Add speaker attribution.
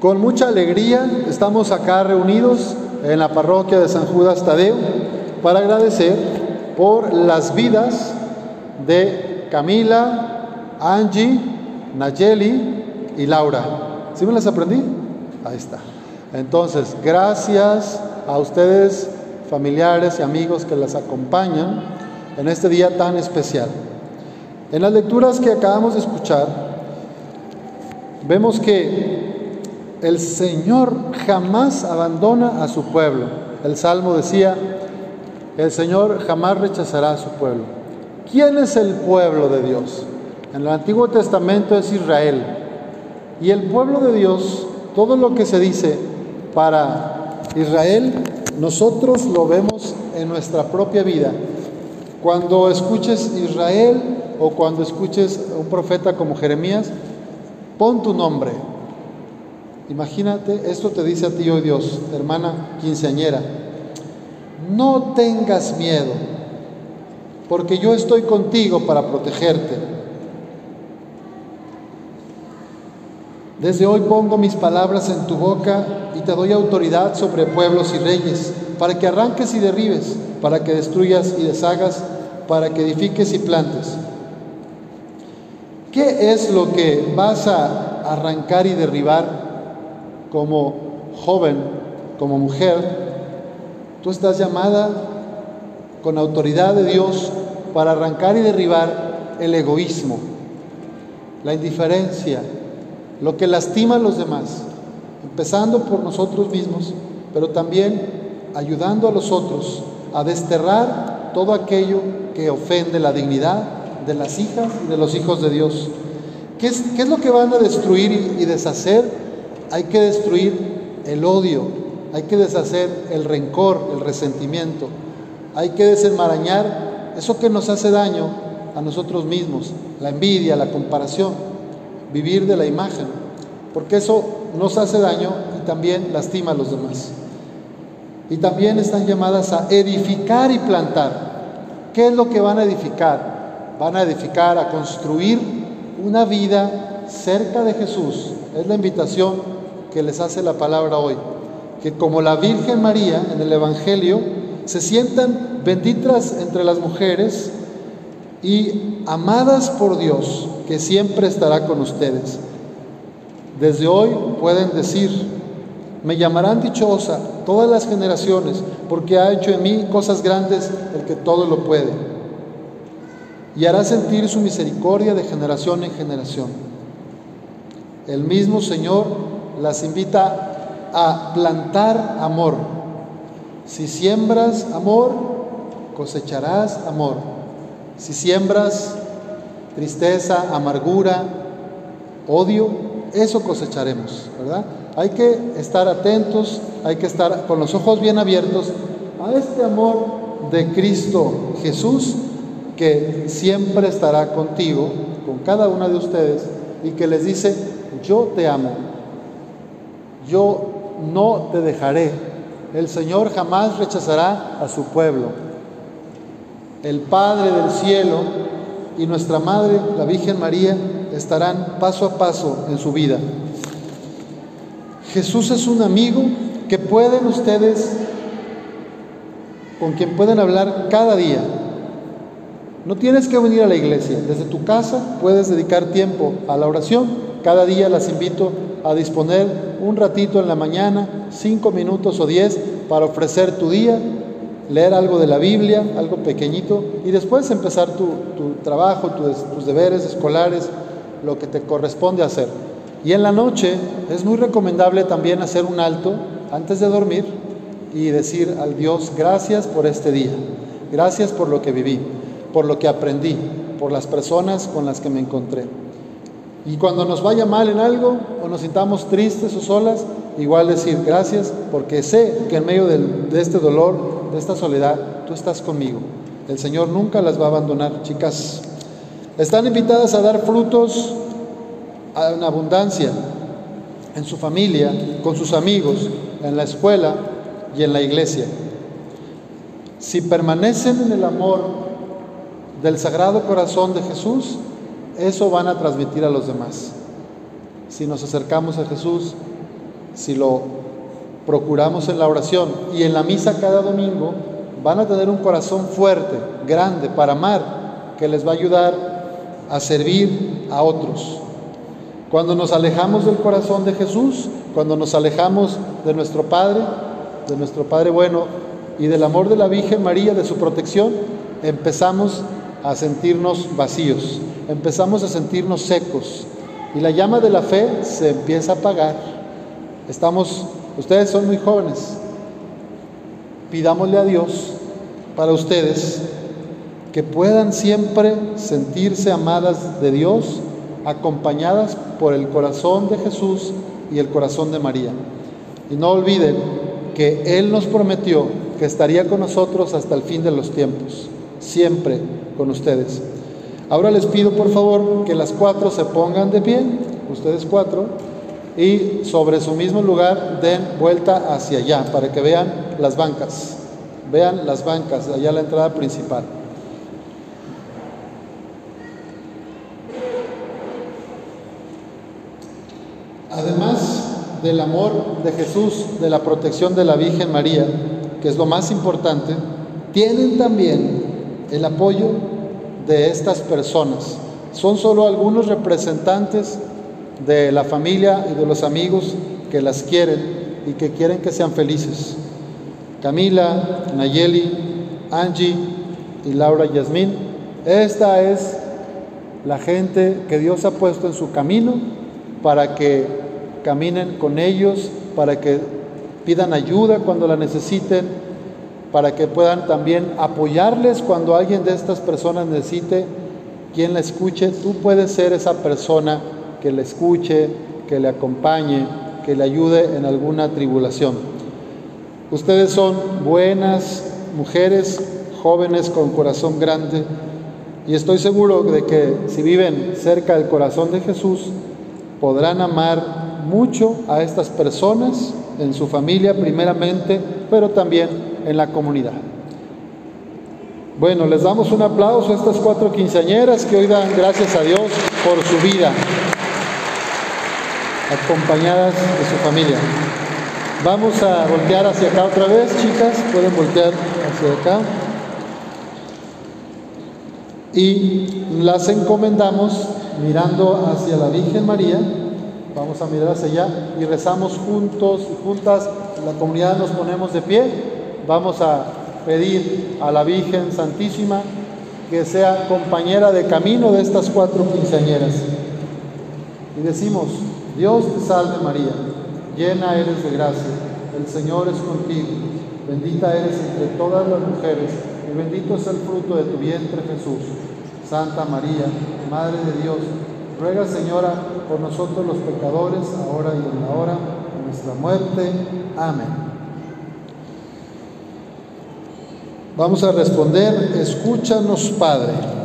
Speaker 1: Con mucha alegría estamos acá reunidos en la parroquia de San Judas Tadeo para agradecer por las vidas de Camila, Angie, Nayeli y Laura. ¿Sí me las aprendí? Ahí está. Entonces, gracias a ustedes, familiares y amigos que las acompañan en este día tan especial. En las lecturas que acabamos de escuchar, vemos que el Señor jamás abandona a su pueblo. El Salmo decía, el Señor jamás rechazará a su pueblo. ¿Quién es el pueblo de Dios? En el Antiguo Testamento es Israel. Y el pueblo de Dios, todo lo que se dice para Israel, nosotros lo vemos en nuestra propia vida. Cuando escuches Israel o cuando escuches un profeta como Jeremías, pon tu nombre. Imagínate, esto te dice a ti hoy Dios, hermana quinceañera, no tengas miedo, porque yo estoy contigo para protegerte. Desde hoy pongo mis palabras en tu boca y te doy autoridad sobre pueblos y reyes, para que arranques y derribes, para que destruyas y deshagas, para que edifiques y plantes. ¿Qué es lo que vas a arrancar y derribar como joven, como mujer? Tú estás llamada con autoridad de Dios para arrancar y derribar el egoísmo, la indiferencia, lo que lastima a los demás, empezando por nosotros mismos, pero también ayudando a los otros a desterrar todo aquello que ofende la dignidad de las hijas y de los hijos de Dios. ¿Qué es, lo que van a destruir y deshacer? Hay que destruir el odio, hay que deshacer el rencor, el resentimiento, hay que desenmarañar eso que nos hace daño a nosotros mismos, la envidia, la comparación, vivir de la imagen, porque eso nos hace daño y también lastima a los demás. Y también están llamadas a edificar y plantar. ¿Qué es lo que van a edificar? Van a edificar, a construir una vida cerca de Jesús. Es la invitación que les hace la palabra hoy. Que como la Virgen María en el Evangelio, se sientan benditas entre las mujeres y amadas por Dios, que siempre estará con ustedes. Desde hoy pueden decir, me llamarán dichosa todas las generaciones, porque ha hecho en mí cosas grandes el que todo lo puede. Y hará sentir su misericordia de generación en generación. El mismo Señor las invita a plantar amor. Si siembras amor, cosecharás amor. Si siembras tristeza, amargura, odio, eso cosecharemos, ¿verdad? Hay que estar atentos, hay que estar con los ojos bien abiertos a este amor de Cristo Jesús que siempre estará contigo, con cada una de ustedes, y que les dice, yo te amo, yo no te dejaré. El Señor jamás rechazará a su pueblo. El Padre del cielo y nuestra Madre, la Virgen María, estarán paso a paso en su vida. Jesús es un amigo que pueden ustedes, con quien pueden hablar cada día. No tienes que venir a la iglesia, desde tu casa puedes dedicar tiempo a la oración. Cada día las invito a disponer un ratito en la mañana, cinco minutos o diez, para ofrecer tu día, leer algo de la Biblia, algo pequeñito, y después empezar tu, tu trabajo, tus, tus deberes escolares, lo que te corresponde hacer. Y en la noche es muy recomendable también hacer un alto antes de dormir y decir al Dios, gracias por este día, gracias por lo que viví, por lo que aprendí, por las personas con las que me encontré. Y cuando nos vaya mal en algo o nos sintamos tristes o solas, igual decir gracias porque sé que en medio del, de este dolor, de esta soledad, tú estás conmigo. El Señor nunca las va a abandonar, chicas. Están invitadas a dar frutos en abundancia en su familia, con sus amigos, en la escuela y en la iglesia. Si permanecen en el amor del Sagrado Corazón de Jesús, eso van a transmitir a los demás. Si nos acercamos a Jesús si lo procuramos en la oración y en la misa cada domingo, van a tener un corazón fuerte, grande, para amar, que les va a ayudar a servir a otros. Cuando nos alejamos del corazón de Jesús, cuando nos alejamos de nuestro Padre, de nuestro Padre bueno y del amor de la Virgen María, de su protección, empezamos a sentirnos vacíos, empezamos a sentirnos secos y la llama de la fe se empieza a apagar. Estamos, ustedes son muy jóvenes, pidámosle a Dios para ustedes que puedan siempre sentirse amadas de Dios, acompañadas por el corazón de Jesús y el corazón de María. Y no olviden que Él nos prometió que estaría con nosotros hasta el fin de los tiempos, siempre con ustedes. Ahora les pido por favor que las cuatro se pongan de pie, ustedes cuatro, y sobre su mismo lugar den vuelta hacia allá para que vean las bancas. Vean las bancas, allá la entrada principal. Además del amor de Jesús, de la protección de la Virgen María, que es lo más importante, tienen también el apoyo de estas personas. Son solo algunos representantes de la familia y de los amigos que las quieren y que quieren que sean felices. Camila, Nayeli, Angie y Laura Yasmín. Esta es la gente que Dios ha puesto en su camino para que caminen con ellos, para que pidan ayuda cuando la necesiten, para que puedan también apoyarles cuando alguien de estas personas necesite quien la escuche. Tú puedes ser esa persona que le escuche, que le acompañe, que le ayude en alguna tribulación. Ustedes son buenas mujeres, jóvenes con corazón grande, y estoy seguro de que si viven cerca del corazón de Jesús, podrán amar mucho a estas personas, en su familia primeramente, pero también en la comunidad. Bueno, les damos un aplauso a estas cuatro quinceañeras que hoy dan gracias a Dios por su vida, acompañadas de su familia. Vamos a voltear hacia acá otra vez, chicas, pueden voltear hacia acá. Y las encomendamos mirando hacia la Virgen María. Vamos a mirar hacia allá y rezamos juntos y juntas. La comunidad nos ponemos de pie. Vamos a pedir a la Virgen Santísima que sea compañera de camino de estas cuatro quinceañeras. Y decimos, Dios te salve María llena eres de gracia, el Señor es contigo, bendita eres entre todas las mujeres, y bendito es el fruto de tu vientre Jesús. Santa María, Madre de Dios, ruega Señora por nosotros los pecadores, ahora y en la hora de nuestra muerte. Amén. Vamos a responder, escúchanos Padre.